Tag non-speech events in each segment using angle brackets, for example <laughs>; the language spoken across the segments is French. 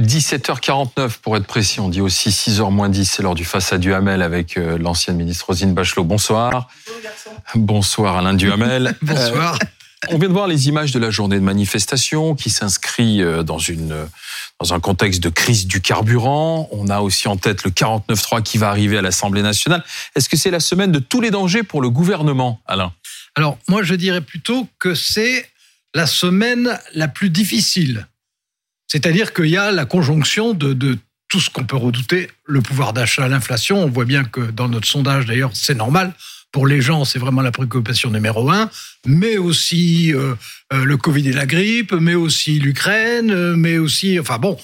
17h49 pour être précis, on dit aussi 6h moins 10, c'est l'heure du face à Duhamel avec euh, l'ancienne ministre Rosine Bachelot. Bonsoir. Bonsoir Alain Duhamel. <laughs> Bonsoir. Euh, on vient de voir les images de la journée de manifestation qui s'inscrit euh, dans une dans un contexte de crise du carburant. On a aussi en tête le 49.3 qui va arriver à l'Assemblée nationale. Est-ce que c'est la semaine de tous les dangers pour le gouvernement, Alain? Alors, moi, je dirais plutôt que c'est la semaine la plus difficile c'est-à-dire qu'il y a la conjonction de, tout ce qu'on peut redouter, le pouvoir d'achat, l'inflation. On voit bien que dans notre sondage, d'ailleurs, c'est normal. Pour les gens, c'est vraiment la préoccupation numéro un, mais aussi euh, euh, le Covid et la grippe, mais aussi l'Ukraine, euh, mais aussi, enfin bon,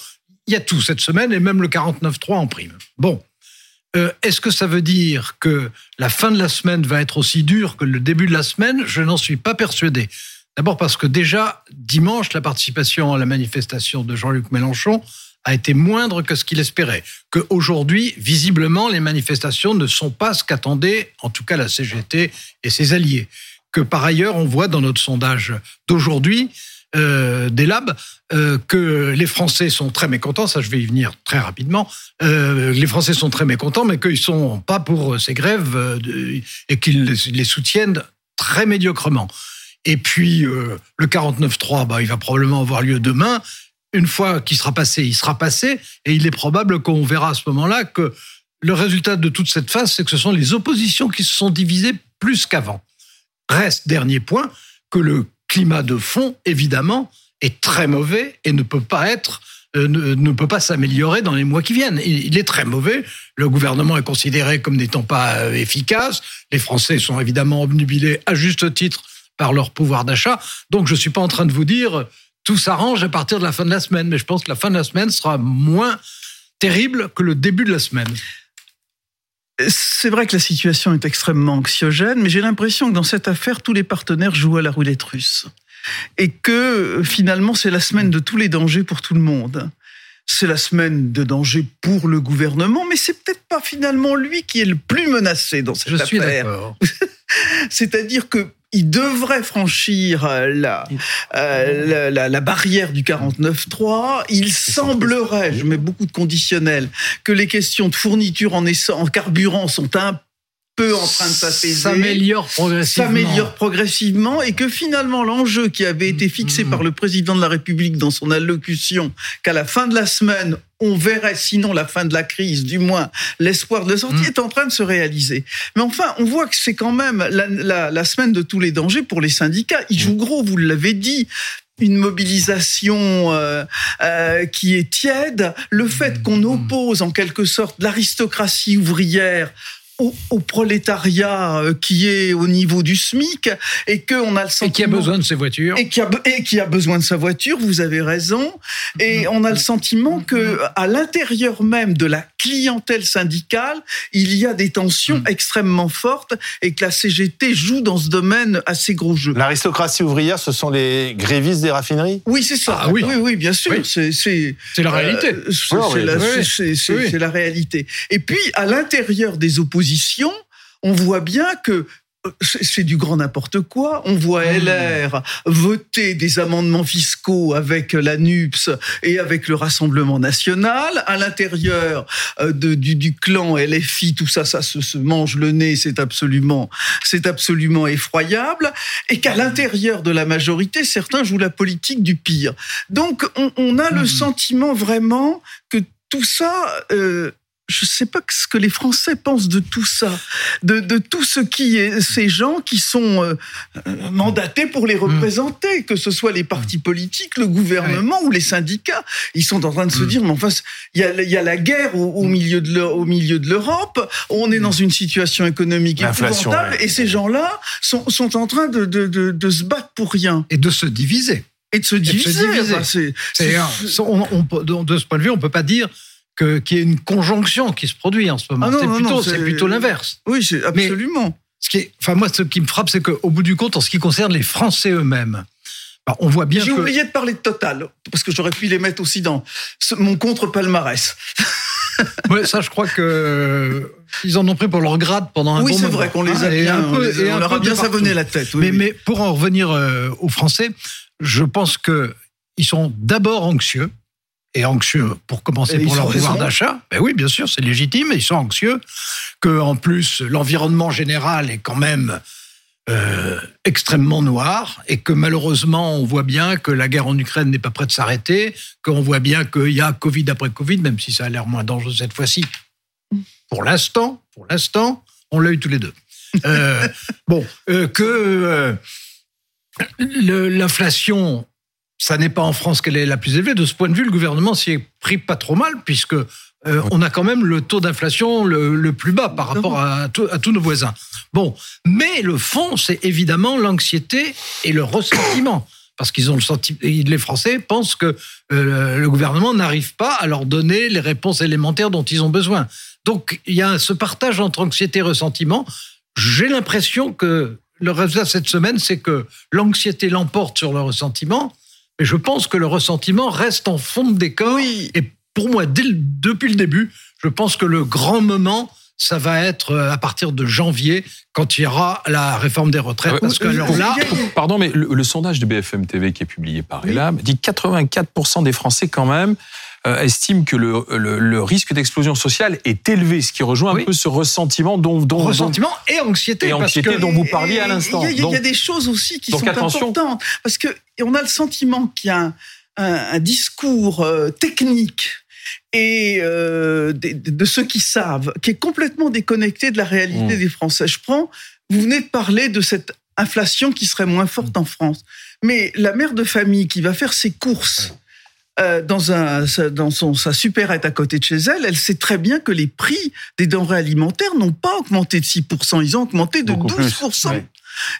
il y a tout cette semaine et même le 49.3 en prime. Bon, est-ce que ça veut dire que la fin de la semaine va être aussi dure que le début de la semaine? Je n'en suis pas persuadé. D'abord parce que déjà, dimanche, la participation à la manifestation de Jean-Luc Mélenchon a été moindre que ce qu'il espérait. Qu'aujourd'hui, visiblement, les manifestations ne sont pas ce qu'attendait, en tout cas, la CGT et ses alliés. Que par ailleurs, on voit dans notre sondage d'aujourd'hui, euh, des labs, euh, que les Français sont très mécontents, ça je vais y venir très rapidement, euh, les Français sont très mécontents, mais qu'ils sont pas pour ces grèves et qu'ils les soutiennent très médiocrement. Et puis, euh, le 49-3, bah, il va probablement avoir lieu demain. Une fois qu'il sera passé, il sera passé. Et il est probable qu'on verra à ce moment-là que le résultat de toute cette phase, c'est que ce sont les oppositions qui se sont divisées plus qu'avant. Reste, dernier point, que le climat de fond, évidemment, est très mauvais et ne peut pas être euh, ne, peut pas s'améliorer dans les mois qui viennent. Il, est très mauvais. Le gouvernement est considéré comme n'étant pas euh, efficace. Les Français sont évidemment obnubilés à juste titre par leur pouvoir d'achat. Donc je ne suis pas en train de vous dire tout s'arrange à partir de la fin de la semaine, mais je pense que la fin de la semaine sera moins terrible que le début de la semaine. C'est vrai que la situation est extrêmement anxiogène, mais j'ai l'impression que dans cette affaire, tous les partenaires jouent à la roulette russe. Et que finalement, c'est la semaine de tous les dangers pour tout le monde. C'est la semaine de danger pour le gouvernement, mais c'est peut-être pas finalement lui qui est le plus menacé dans cette Je affaire. Suis d'accord. <laughs> C'est-à-dire que il devrait franchir euh, la, euh, la, la, barrière du 49.3. Il semblerait, je mets beaucoup de conditionnels, que les questions de fourniture en, en carburant sont un peu en train de s'apaiser. S'améliore progressivement. S'améliore progressivement et que finalement l'enjeu qui avait été fixé mm. par le président de la République dans son allocution, qu'à la fin de la semaine, on verrait sinon la fin de la crise, du moins l'espoir de la sortie, mm. est en train de se réaliser. Mais enfin, on voit que c'est quand même la, la, semaine de tous les dangers pour les syndicats. Ils jouent gros, vous l'avez dit une mobilisation euh, euh, qui est tiède, le fait qu'on oppose en quelque sorte l'aristocratie ouvrière au, prolétariat euh, qui est au niveau du SMIC et qu'on a le sentiment... Et qui a besoin de ses voitures. Et qui a, et qui a besoin de sa voiture, vous avez raison. Et on a le sentiment que à l'intérieur même de la clientèle syndicale, il y a des tensions mm. extrêmement fortes et que la CGT joue dans ce domaine assez gros jeu. L'aristocratie ouvrière, ce sont les grévistes des raffineries? Oui, c'est ça. Ah, oui. oui. bien sûr. C'est la réalité. c'est la réalité. Et puis, à l'intérieur des oppositions, on voit bien que euh, c'est du grand n'importe quoi. On voit hmm. LR voter des amendements fiscaux avec la NUPS et avec le Rassemblement national. À l'intérieur euh, du, clan LFI, tout ça, ça se, mange le nez. C'est absolument, c'est absolument effroyable. Et qu'à l'intérieur de la majorité, certains jouent la politique du pire. Donc, on, a le hmm. sentiment vraiment que tout ça euh, je ne sais pas ce que les Français pensent de tout ça, de, tout ce qui est ces gens qui sont euh, euh, mandatés pour les représenter, que ce soit les partis politiques, le gouvernement ou les syndicats. Ils sont en train de se mm. dire, mais enfin, il y a, la guerre au, milieu de l'Europe, on est dans une situation économique épouvantable, et ces gens-là sont, en train de, de se battre pour rien. Et de se diviser. Et de se diviser. de ce point de vue, on ne peut pas dire qu'il y ait une conjonction qui se produit en ce moment. Ah c'est plutôt, c'est plutôt l'inverse. Oui, absolument. ce qui enfin moi, ce qui me frappe, c'est qu'au bout du compte, en ce qui concerne les Français eux-mêmes, bah, on voit bien. J'ai oublié de parler de Total parce que j'aurais pu les mettre aussi dans mon contre-palmarès. <laughs> ouais, ça, je crois que ils en ont pris pour leur grade pendant un oui, bon moment. Oui, c'est vrai qu'on les a bien, on, leur a bien savonné la tête. mais, mais pour en revenir euh, aux Français, je pense que ils sont d'abord anxieux et anxieux pour commencer pour leur pouvoir d'achat. Ben oui, bien sûr, c'est légitime. Ils sont anxieux. Que en plus l'environnement général est quand même euh, extrêmement noir et que malheureusement on voit bien que la guerre en Ukraine n'est pas prête de s'arrêter, qu'on voit bien qu'il y a Covid après Covid, même si ça a l'air moins dangereux cette fois-ci. Pour l'instant, pour l'instant, on l'a eu tous les deux. Euh, <laughs> bon, euh, que l'inflation, ça n'est pas en France qu'elle est la plus élevée. De ce point de vue, le gouvernement s'y est pris pas trop mal puisque euh, on a quand même le taux d'inflation le, plus bas par rapport à, tous nos voisins. Bon, mais le fond, c'est évidemment l'anxiété et le ressentiment. Parce qu'ils ont le sentiment, les Français pensent que euh, le gouvernement n'arrive pas à leur donner les réponses élémentaires dont ils ont besoin. Donc il y a ce partage entre anxiété et ressentiment. J'ai l'impression que le résultat cette semaine, c'est que l'anxiété l'emporte sur le ressentiment, mais je pense que le ressentiment reste en fond de décor. Et pour moi, depuis le début, je pense que le grand moment, ça va être euh, à partir de janvier, quand il y aura la réforme des retraites. Parce que alors là, pardon, mais le, sondage de BFM TV qui est publié par Elam dit 84% des Français quand même euh, estiment que le, risque d'explosion sociale est élevé, ce qui rejoint un peu ce ressentiment dont, dont ressentiment et anxiété, et anxiété dont vous parliez à l'instant. Il y, a des choses aussi qui sont importantes parce que on a le sentiment qu'il y a un, discours euh, technique et euh, de, ceux qui savent, qui est complètement déconnecté de la réalité mmh. des Français. Je prends, vous venez de parler de cette inflation qui serait moins forte en France, mais la mère de famille qui va faire ses courses euh, dans, un, dans son, sa supérette à côté de chez elle, elle sait très bien que les prix des denrées alimentaires n'ont pas augmenté de 6%, ils ont augmenté de 12%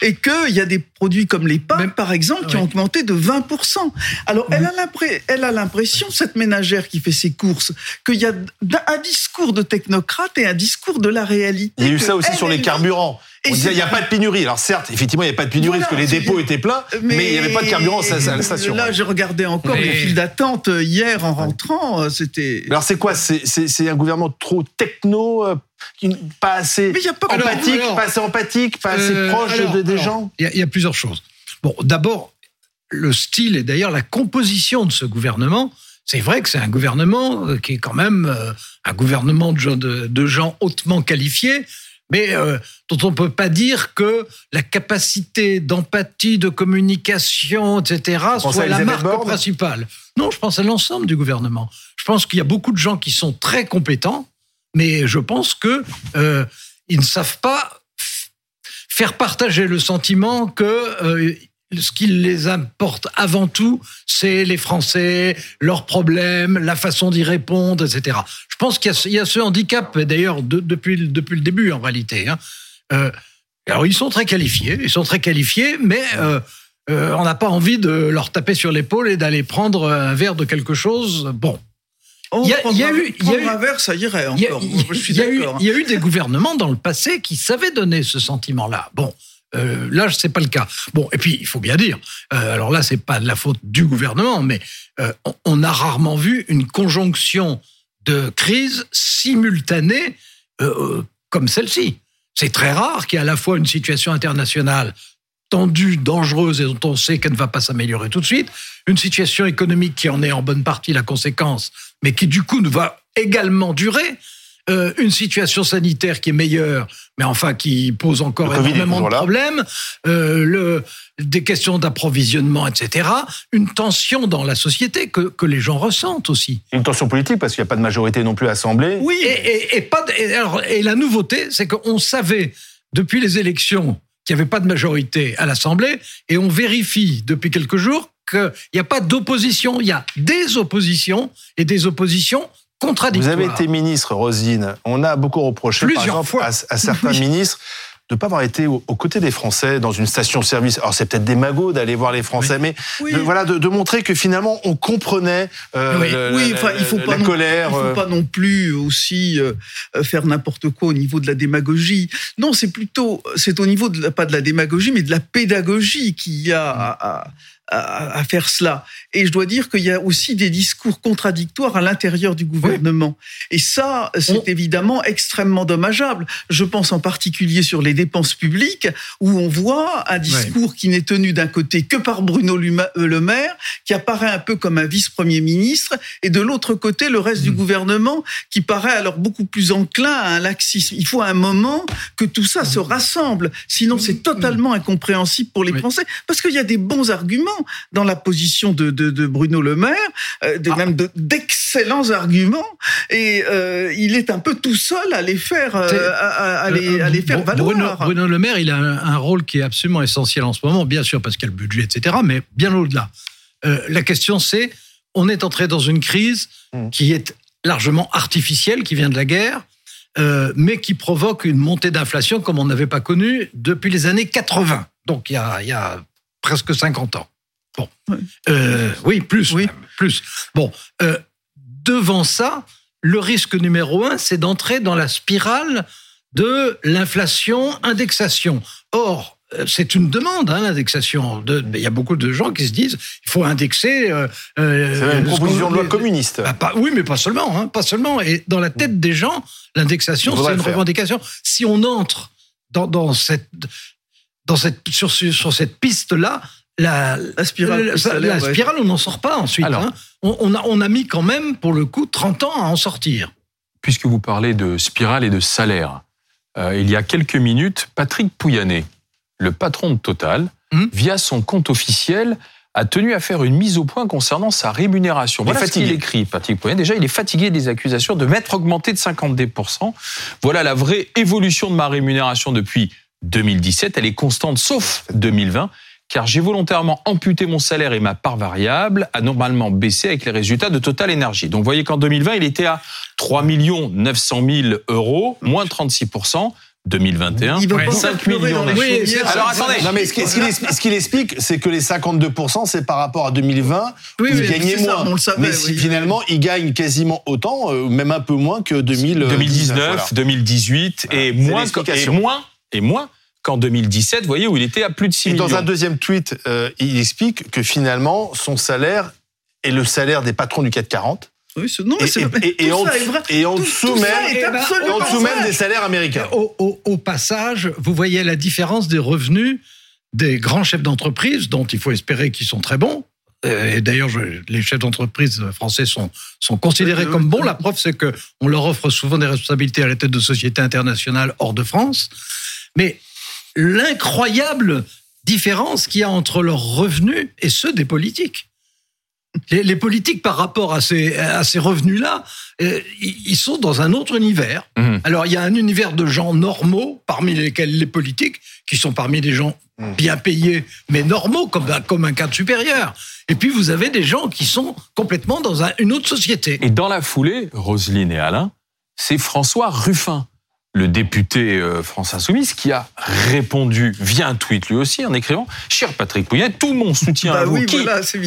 et qu'il y a des produits comme les pâtes, par exemple, qui ont augmenté de 20%. Alors, elle a l'impression, cette ménagère qui fait ses courses, qu'il y a un discours de technocrate et un discours de la réalité. Il y a eu ça aussi sur les carburants. On disait, il n'y a pas de pénurie. Alors certes, effectivement, il n'y a pas de pénurie parce que les dépôts étaient pleins, mais, il n'y avait pas de carburant à la station. Là, j'ai regardé encore les files d'attente euh, hier en rentrant. Euh, c'était. Alors c'est quoi? C'est un gouvernement trop techno, euh, pas assez empathique, pas assez empathique, pas assez proche des gens Il y, a plusieurs choses. Bon, d'abord, le style et d'ailleurs la composition de ce gouvernement. C'est vrai que c'est un gouvernement qui est quand même un gouvernement de gens hautement qualifiés mais euh, dont on ne peut pas dire que la capacité d'empathie, de communication, etc., soit la marque principale. Non, je pense à l'ensemble du gouvernement. Je pense qu'il y a beaucoup de gens qui sont très compétents, mais je pense que euh, ils ne savent pas faire partager le sentiment que euh, ce qui les importe avant tout, c'est les Français, leurs problèmes, la façon d'y répondre, etc. Je pense qu'il y, a ce handicap, d'ailleurs, depuis, le début, en réalité. Hein. Euh, alors, ils sont très qualifiés, ils sont très qualifiés, mais on n'a pas envie de leur taper sur l'épaule et d'aller prendre un verre de quelque chose. Bon. Il y a, eu, il y a eu, un verre, ça irait encore. Il y, a eu des gouvernements dans le passé qui savaient donner ce sentiment-là. Bon, euh, là, c'est pas le cas. Bon, et puis il faut bien dire. Euh, alors là, c'est pas de la faute du gouvernement, mais euh, on, a rarement vu une conjonction de crises simultanée euh, comme celle-ci. C'est très rare qu'il y ait à la fois une situation internationale tendue, dangereuse et dont on sait qu'elle ne va pas s'améliorer tout de suite, une situation économique qui en est en bonne partie la conséquence, mais qui du coup ne va également durer. Euh, une situation sanitaire qui est meilleure, mais enfin qui pose encore énormément de problèmes, euh, le, des questions d'approvisionnement, etc. Une tension dans la société que, que les gens ressentent aussi. Une tension politique parce qu'il n'y a pas de majorité non plus à l'Assemblée. Oui, et, et, pas alors, et la nouveauté, c'est qu'on savait depuis les élections qu'il n'y avait pas de majorité à l'Assemblée, et on vérifie depuis quelques jours qu'il n'y a pas d'opposition, il y a des oppositions, et des oppositions vous avez été ministre, Rosine. On a beaucoup reproché, par exemple, À, certains ministres de ne pas avoir été aux, côtés des Français dans une station-service. Alors c'est peut-être des magots d'aller voir les Français, mais De, voilà, de, montrer que finalement on comprenait euh, oui. enfin, il faut la, pas colère. il faut euh. pas non plus aussi euh, faire n'importe quoi au niveau de la démagogie. Non, c'est plutôt, c'est au niveau de pas de la démagogie, mais de la pédagogie qu'il y a à, à, faire cela. Et je dois dire qu'il y a aussi des discours contradictoires à l'intérieur du gouvernement. Et ça, c'est évidemment extrêmement dommageable. Je pense en particulier sur les dépenses publiques, où on voit un discours qui n'est tenu d'un côté que par Bruno euh, Le Maire, qui apparaît un peu comme un vice-premier ministre, et de l'autre côté, le reste du mm. gouvernement, qui paraît alors beaucoup plus enclin à un laxisme. Il faut à un moment que tout ça se rassemble. Sinon, c'est totalement incompréhensible pour les Français, parce qu'il y a des bons arguments dans la position de, Bruno Le Maire, euh, ah. même d'excellents arguments, et euh, il est un peu tout seul à les faire, euh, à, les, faire valoir. Bruno, Le Maire, il a un, rôle qui est absolument essentiel en ce moment, bien sûr parce qu'il y a le budget, etc., mais bien au-delà. la question, c'est, on est entré dans une crise mmh. qui est largement artificielle, qui vient de la guerre, mais qui provoque une montée d'inflation comme on n'avait pas connu depuis les années 80. Donc il il y a presque 50 ans. Bon. Euh, oui, plus. Oui. plus. Bon. Euh, devant ça, le risque numéro un, c'est d'entrer dans la spirale de l'inflation, indexation. Or, euh, c'est une demande, hein, l'indexation. Il y a beaucoup de gens qui se disent il faut indexer. c'est une proposition de loi communiste. Bah, oui, mais pas seulement, hein, pas seulement. Et dans la tête des gens, l'indexation, c'est une revendication. Si on entre dans, dans cette, dans cette, sur, sur cette piste-là, la, spirale, on n'en sort pas ensuite. Hein. On, a, on a mis quand même, pour le coup, 30 ans à en sortir. Puisque vous parlez de spirale et de salaire, euh, il y a quelques minutes, Patrick Pouyanné, le patron de Total, hmm via son compte officiel, a tenu à faire une mise au point concernant sa rémunération. Voilà ce qu'il écrit, Patrick Pouyanné. Déjà, il est fatigué des accusations de m'être augmenté de 52%. Voilà la vraie évolution de ma rémunération depuis 2017. Elle est constante, sauf 2020 car j'ai volontairement amputé mon salaire et ma part variable a normalement baissé avec les résultats de Total Energy. Donc vous voyez qu'en 2020, il était à 3 900 000 euros, moins 36% 2021, il 5 millions. Oui, alors attendez. Non, mais ce qu'il explique, c'est que les 52%, c'est par rapport à 2020, oui, il gagnait moins. mais finalement, il gagne quasiment autant, euh, même un peu moins que 2019, 2018, et, moins, et moins, et moins qu'en 2017, vous voyez, où il était à plus de 6 et millions. Dans un deuxième tweet, euh, il explique que finalement, son salaire est le salaire des patrons du 440. Oui, non, et, et, et, en, et en dessous même, des salaires américains. Au, au, passage, vous voyez la différence des revenus des grands chefs d'entreprise, dont il faut espérer qu'ils sont très bons. Euh, et d'ailleurs, les chefs d'entreprise français sont, sont considérés comme bons. La preuve, c'est qu'on leur offre souvent des responsabilités à la tête de sociétés internationales hors de France. Mais l'incroyable différence qu'il y a entre leurs revenus et ceux des politiques. Les, politiques, par rapport à ces, à ces revenus-là, euh, ils sont dans un autre univers. Mmh. Alors, il y a un univers de gens normaux, parmi lesquels les politiques, qui sont parmi des gens mmh. bien payés, mais normaux, comme un, comme un cadre supérieur. Et puis, vous avez des gens qui sont complètement dans une autre société. Et dans la foulée, Roselyne et Alain, c'est François Ruffin le député euh, France Insoumise, qui a répondu via un tweet lui aussi en écrivant Cher Patrick Pouyanné, tout mon soutien bah à vous, qui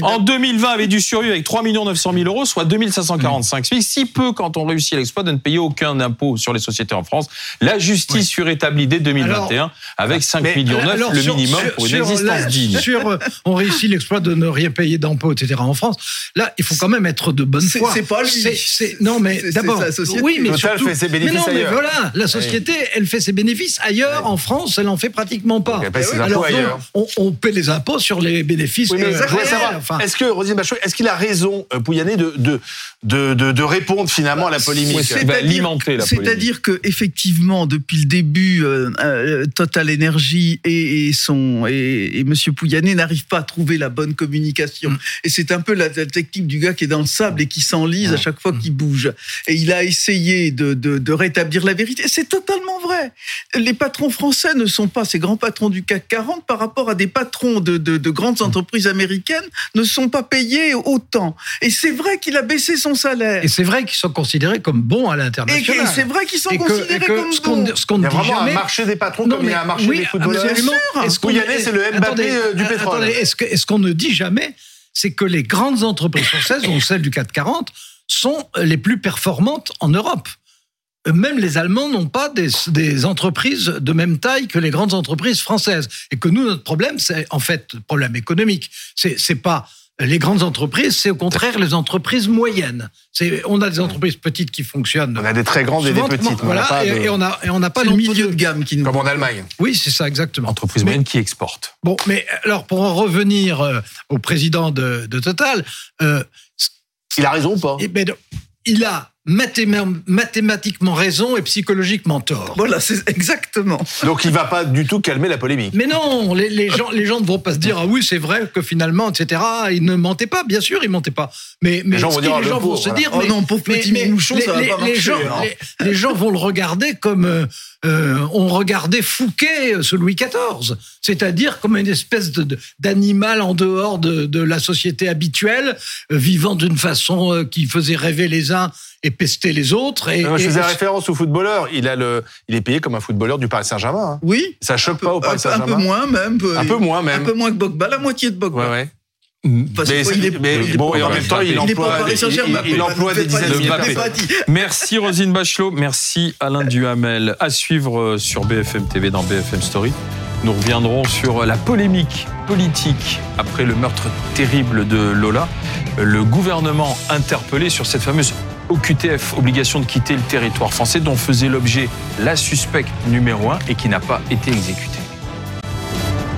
en 2020 avait dû survivre avec 3 900 000 euros, soit 2545 SMIC, si peu quand on réussit l'exploit de ne payer aucun impôt sur les sociétés en France. La justice fut rétablie dès 2021 avec 5 millions 9, le minimum pour une existence digne. Sur, euh, on réussit l'exploit de ne rien payer d'impôts, etc. en France. Là, il faut quand même être de bonne foi. C'est pas lui. Non, mais d'abord, oui, mais surtout, fait ses bénéfices mais non, mais voilà, la société, elle fait ses bénéfices. Ailleurs, en France, elle en fait pratiquement pas. Alors, on, on, paie les impôts sur les bénéfices. Oui, est-ce que Rosine Bachot, est-ce qu'il a raison, euh, Pouyanné, de, de, de, de, répondre finalement à la polémique C'est-à-dire que effectivement, depuis le début, euh, euh, Total Energy et, et son et, et Monsieur Pouyanné n'arrivent pas à trouver la bonne communication. Mm. Et c'est un peu la, technique du gars qui est dans le sable et qui s'enlise à chaque fois mm. qu'il bouge. Et il a essayé de, de, de rétablir la vérité. C'est totalement vrai. Les patrons français ne sont pas ces grands patrons du CAC 40 par rapport à des patrons de, de, de grandes entreprises américaines ne sont pas payés autant. Et c'est vrai qu'il a baissé son salaire. Et c'est vrai qu'ils sont considérés comme bons à l'international. Et, c'est vrai qu'ils sont considérés comme ce bons. Ce il y a vraiment un marché des patrons comme il y a un marché des footballeurs. Est-ce qu'on c'est le Mbappé euh, du pétrole. Est-ce qu'on ne dit jamais, c'est que les grandes entreprises françaises, <coughs> dont celles du CAC 40, sont les plus performantes en Europe même les Allemands n'ont pas des, entreprises de même taille que les grandes entreprises françaises. Et que nous, notre problème, c'est en fait problème économique. C'est, pas les grandes entreprises, c'est au contraire les entreprises moyennes. C'est, on a des entreprises petites qui fonctionnent. On a des très grandes et des petites. Voilà, et, on a, et on n'a pas le milieu de gamme qui nous... Comme en Allemagne. Oui, c'est ça, exactement. Entreprises moyennes qui exportent. Bon, mais alors, pour en revenir euh, au président de, Total... Euh, il a raison ou pas? Eh ben, Il a mathématiquement raison et psychologiquement tort. Voilà, c'est exactement. Donc il va pas du tout calmer la polémique. Mais non, les, gens, les gens ne vont pas se dire ah oui c'est vrai que finalement etc. Il ne mentait pas, bien sûr il mentait pas. Mais mais les gens vont, dire, les gens vont se dire oh non pauvre petit mouchon ça va pas marcher. Les gens, hein. les, gens vont le regarder comme euh, euh, on regardait Fouquet sous Louis XIV, c'est-à-dire comme une espèce d'animal en dehors de, la société habituelle, euh, vivant d'une façon qui faisait rêver les uns et pester les autres. Et, je faisais référence au footballeur. Il, a le, il est payé comme un footballeur du Paris Saint-Germain. Hein. Oui. Ça choque pas au Paris Saint-Germain. Un peu moins même. Un peu moins même. Un peu moins que Bogba, la moitié de Bogba. Ouais, ouais. mais, bon, et en même temps, il, emploie, il, emploie des dizaines de Merci Rosine Bachelot, merci Alain Duhamel. À suivre euh, sur BFM TV dans BFM Story. Nous reviendrons sur la polémique politique après le meurtre terrible de Lola. Le gouvernement interpellé sur cette fameuse OQTF, obligation de quitter le territoire français, dont faisait l'objet la suspecte numéro un et qui n'a pas été exécutée.